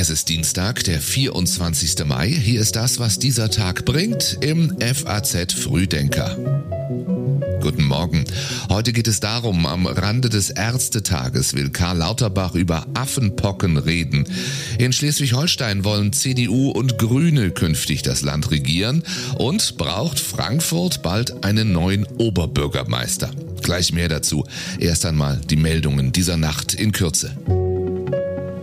Es ist Dienstag, der 24. Mai. Hier ist das, was dieser Tag bringt im FAZ Frühdenker. Guten Morgen. Heute geht es darum, am Rande des Ärztetages will Karl Lauterbach über Affenpocken reden. In Schleswig-Holstein wollen CDU und Grüne künftig das Land regieren und braucht Frankfurt bald einen neuen Oberbürgermeister. Gleich mehr dazu. Erst einmal die Meldungen dieser Nacht in Kürze.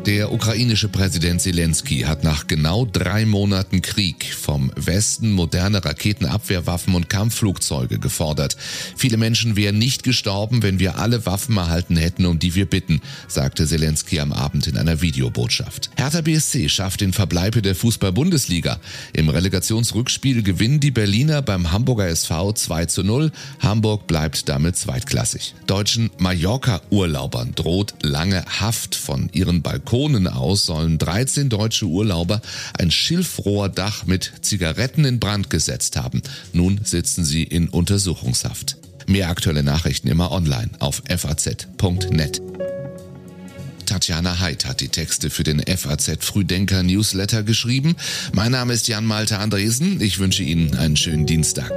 Der ukrainische Präsident Zelensky hat nach genau drei Monaten Krieg vom Westen moderne Raketenabwehrwaffen und Kampfflugzeuge gefordert. Viele Menschen wären nicht gestorben, wenn wir alle Waffen erhalten hätten, um die wir bitten, sagte Zelensky am Abend in einer Videobotschaft. Hertha BSC schafft den Verbleib der Fußball-Bundesliga. Im Relegationsrückspiel gewinnen die Berliner beim Hamburger SV 2 zu 0. Hamburg bleibt damit zweitklassig. Deutschen Mallorca-Urlaubern droht lange Haft von ihren Balkon Balkonen aus sollen 13 deutsche Urlauber ein Schilfrohrdach mit Zigaretten in Brand gesetzt haben. Nun sitzen sie in Untersuchungshaft. Mehr aktuelle Nachrichten immer online auf faz.net. Tatjana Heid hat die Texte für den FAZ Frühdenker Newsletter geschrieben. Mein Name ist Jan Malte Andresen. Ich wünsche Ihnen einen schönen Dienstag.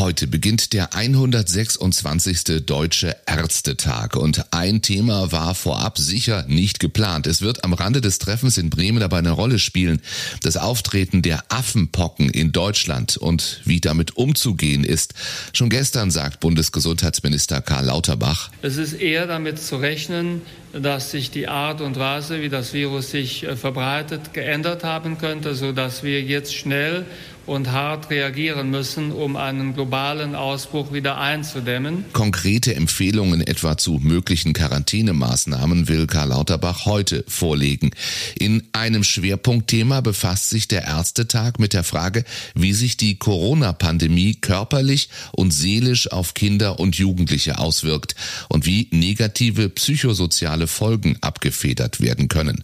Heute beginnt der 126. Deutsche Ärztetag und ein Thema war vorab sicher nicht geplant. Es wird am Rande des Treffens in Bremen dabei eine Rolle spielen. Das Auftreten der Affenpocken in Deutschland und wie damit umzugehen ist. Schon gestern sagt Bundesgesundheitsminister Karl Lauterbach. Es ist eher damit zu rechnen, dass sich die Art und Weise, wie das Virus sich äh, verbreitet, geändert haben könnte, sodass wir jetzt schnell und hart reagieren müssen, um einen globalen Ausbruch wieder einzudämmen. Konkrete Empfehlungen etwa zu möglichen Quarantänemaßnahmen will Karl Lauterbach heute vorlegen. In einem Schwerpunktthema befasst sich der Ärztetag mit der Frage, wie sich die Corona-Pandemie körperlich und seelisch auf Kinder und Jugendliche auswirkt und wie negative psychosoziale Folgen abgefedert werden können.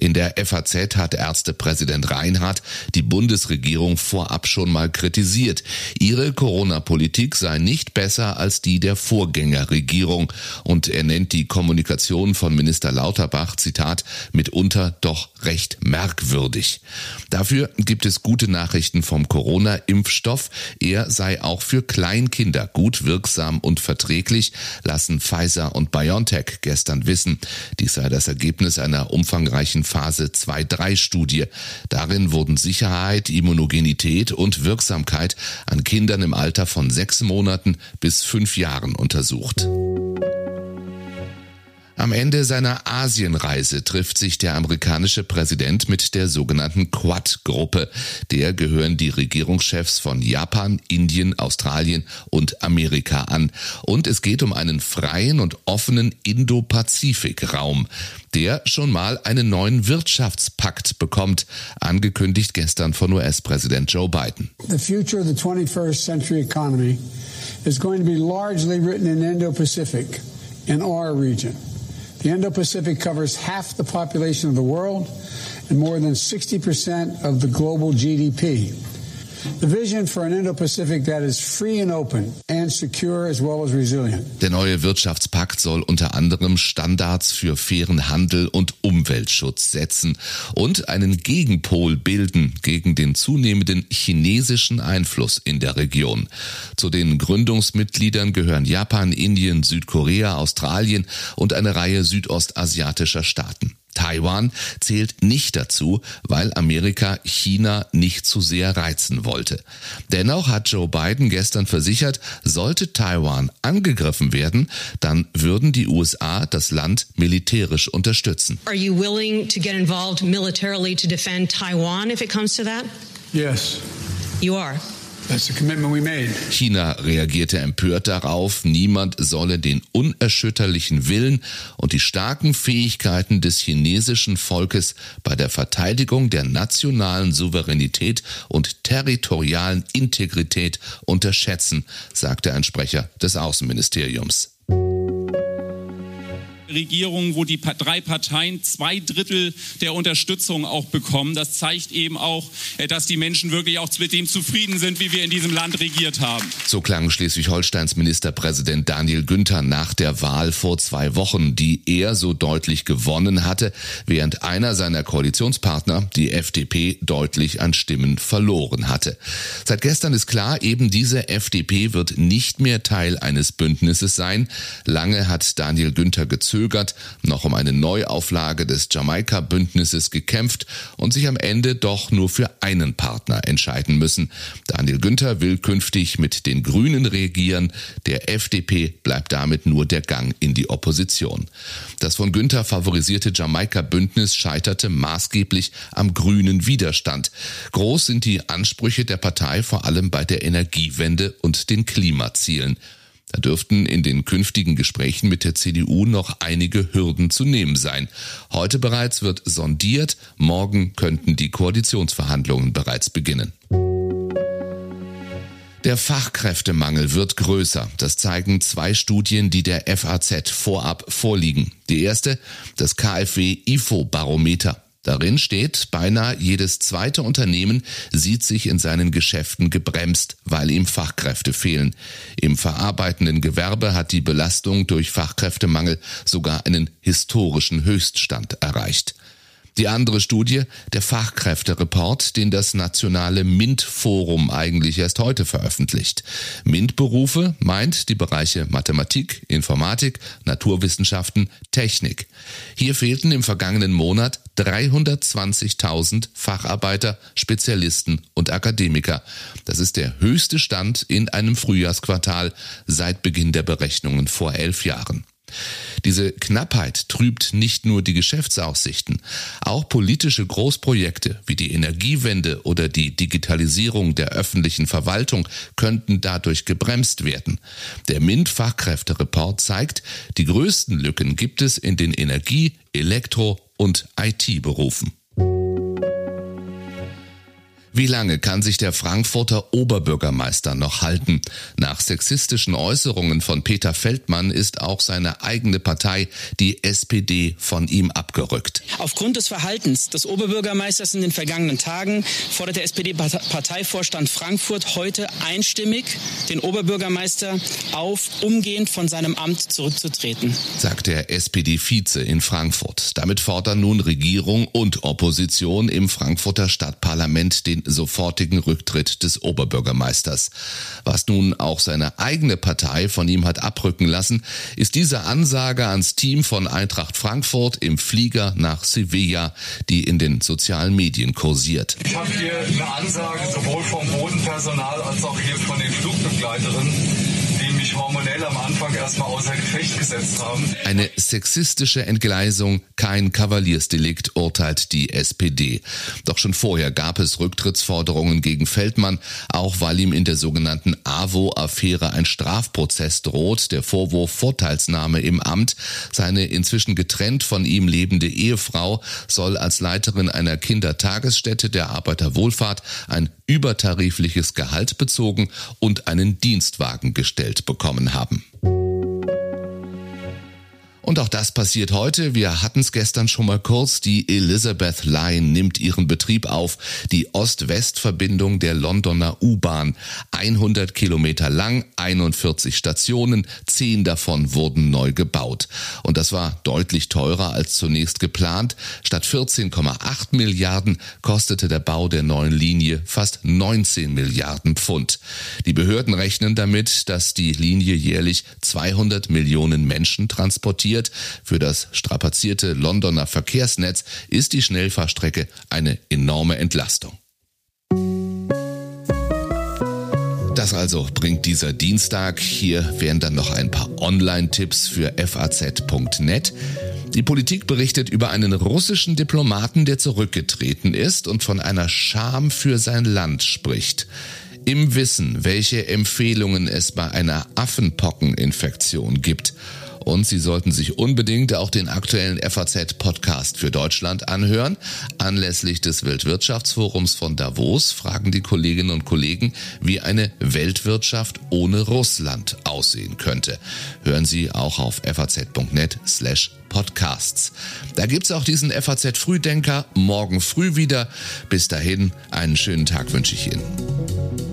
In der FAZ hat Ärztepräsident Reinhardt die Bundesregierung vor vorab schon mal kritisiert. Ihre Corona-Politik sei nicht besser als die der Vorgängerregierung und er nennt die Kommunikation von Minister Lauterbach, Zitat, mitunter doch recht merkwürdig. Dafür gibt es gute Nachrichten vom Corona-Impfstoff. Er sei auch für Kleinkinder gut wirksam und verträglich, lassen Pfizer und BioNTech gestern wissen. Dies sei das Ergebnis einer umfangreichen Phase 2-3-Studie. Darin wurden Sicherheit, Immunogenität Qualität und Wirksamkeit an Kindern im Alter von sechs Monaten bis fünf Jahren untersucht. Am Ende seiner Asienreise trifft sich der amerikanische Präsident mit der sogenannten Quad-Gruppe. Der gehören die Regierungschefs von Japan, Indien, Australien und Amerika an. Und es geht um einen freien und offenen Indo-Pazifik-Raum, der schon mal einen neuen Wirtschaftspakt bekommt, angekündigt gestern von US-Präsident Joe Biden. The future of the 21st century economy is going to be largely written in Indo-Pacific, in our region. The Indo Pacific covers half the population of the world and more than 60% of the global GDP. Der neue Wirtschaftspakt soll unter anderem Standards für fairen Handel und Umweltschutz setzen und einen Gegenpol bilden gegen den zunehmenden chinesischen Einfluss in der Region. Zu den Gründungsmitgliedern gehören Japan, Indien, Südkorea, Australien und eine Reihe südostasiatischer Staaten. Taiwan zählt nicht dazu, weil Amerika China nicht zu sehr reizen wollte. Dennoch hat Joe Biden gestern versichert, sollte Taiwan angegriffen werden, dann würden die USA das Land militärisch unterstützen. Are you willing to get involved militarily to defend Taiwan if it comes to that? Yes. You are. China reagierte empört darauf, niemand solle den unerschütterlichen Willen und die starken Fähigkeiten des chinesischen Volkes bei der Verteidigung der nationalen Souveränität und territorialen Integrität unterschätzen, sagte ein Sprecher des Außenministeriums. Regierung, wo die drei Parteien zwei Drittel der Unterstützung auch bekommen. Das zeigt eben auch, äh, dass die Menschen wirklich auch mit dem zufrieden sind, wie wir in diesem Land regiert haben. So klang Schleswig-Holsteins Ministerpräsident Daniel Günther nach der Wahl vor zwei Wochen, die er so deutlich gewonnen hatte, während einer seiner Koalitionspartner, die FDP, deutlich an Stimmen verloren hatte. Seit gestern ist klar, eben diese FDP wird nicht mehr Teil eines Bündnisses sein. Lange hat Daniel Günther gezögert, noch um eine Neuauflage des Jamaika-Bündnisses gekämpft und sich am Ende doch nur für einen Partner entscheiden müssen. Daniel Günther will künftig mit den Grünen regieren. Der FDP bleibt damit nur der Gang in die Opposition. Das von Günther favorisierte Jamaika-Bündnis scheiterte maßgeblich am grünen Widerstand. Groß sind die Ansprüche der Partei vor allem bei der Energiewende und den Klimazielen. Da dürften in den künftigen Gesprächen mit der CDU noch einige Hürden zu nehmen sein. Heute bereits wird sondiert, morgen könnten die Koalitionsverhandlungen bereits beginnen. Der Fachkräftemangel wird größer. Das zeigen zwei Studien, die der FAZ vorab vorliegen. Die erste, das KfW IFO Barometer. Darin steht, beinahe jedes zweite Unternehmen sieht sich in seinen Geschäften gebremst, weil ihm Fachkräfte fehlen. Im verarbeitenden Gewerbe hat die Belastung durch Fachkräftemangel sogar einen historischen Höchststand erreicht. Die andere Studie, der Fachkräftereport, den das nationale MINT-Forum eigentlich erst heute veröffentlicht. MINT-Berufe meint die Bereiche Mathematik, Informatik, Naturwissenschaften, Technik. Hier fehlten im vergangenen Monat 320.000 Facharbeiter, Spezialisten und Akademiker. Das ist der höchste Stand in einem Frühjahrsquartal seit Beginn der Berechnungen vor elf Jahren. Diese Knappheit trübt nicht nur die Geschäftsaussichten, auch politische Großprojekte wie die Energiewende oder die Digitalisierung der öffentlichen Verwaltung könnten dadurch gebremst werden. Der MINT-Fachkräftereport zeigt, die größten Lücken gibt es in den Energie-, Elektro- und IT-Berufen. Wie lange kann sich der Frankfurter Oberbürgermeister noch halten? Nach sexistischen Äußerungen von Peter Feldmann ist auch seine eigene Partei, die SPD, von ihm abgerückt. Aufgrund des Verhaltens des Oberbürgermeisters in den vergangenen Tagen fordert der SPD-Parteivorstand Frankfurt heute einstimmig den Oberbürgermeister auf, umgehend von seinem Amt zurückzutreten. Sagt der SPD-Vize in Frankfurt. Damit fordern nun Regierung und Opposition im Frankfurter Stadtparlament den sofortigen Rücktritt des Oberbürgermeisters. Was nun auch seine eigene Partei von ihm hat abrücken lassen, ist diese Ansage ans Team von Eintracht Frankfurt im Flieger nach Sevilla, die in den sozialen Medien kursiert. Ich habe hier eine Ansage sowohl vom Bodenpersonal als auch hier von den Flugbegleiterinnen mich hormonell am Anfang erstmal außer Gefecht gesetzt haben. Eine sexistische Entgleisung, kein Kavaliersdelikt, urteilt die SPD. Doch schon vorher gab es Rücktrittsforderungen gegen Feldmann, auch weil ihm in der sogenannten AWO-Affäre ein Strafprozess droht, der Vorwurf Vorteilsnahme im Amt. Seine inzwischen getrennt von ihm lebende Ehefrau soll als Leiterin einer Kindertagesstätte der Arbeiterwohlfahrt ein übertarifliches Gehalt bezogen und einen Dienstwagen gestellt bekommen haben. Und auch das passiert heute. Wir hatten es gestern schon mal kurz. Die Elizabeth Line nimmt ihren Betrieb auf. Die Ost-West-Verbindung der Londoner U-Bahn. 100 Kilometer lang, 41 Stationen, 10 davon wurden neu gebaut. Und das war deutlich teurer als zunächst geplant. Statt 14,8 Milliarden kostete der Bau der neuen Linie fast 19 Milliarden Pfund. Die Behörden rechnen damit, dass die Linie jährlich 200 Millionen Menschen transportiert organisiert. Für das strapazierte Londoner Verkehrsnetz ist die Schnellfahrstrecke eine enorme Entlastung. Das also bringt dieser Dienstag. Hier wären dann noch ein paar Online-Tipps für faz.net. Die Politik berichtet über einen russischen Diplomaten, der zurückgetreten ist und von einer Scham für sein Land spricht. Im Wissen, welche Empfehlungen es bei einer Affenpockeninfektion gibt Und Sie sollten sich unbedingt auch den aktuellen FAZ-Podcast für Deutschland anhören. Anlässlich des Weltwirtschaftsforums von Davos fragen die Kolleginnen und Kollegen, wie eine Weltwirtschaft ohne Russland aussehen könnte. Hören Sie auch auf faz.net slash Podcasts. Da gibt's auch diesen FAZ Frühdenker morgen früh wieder. Bis dahin, einen schönen Tag wünsche ich Ihnen.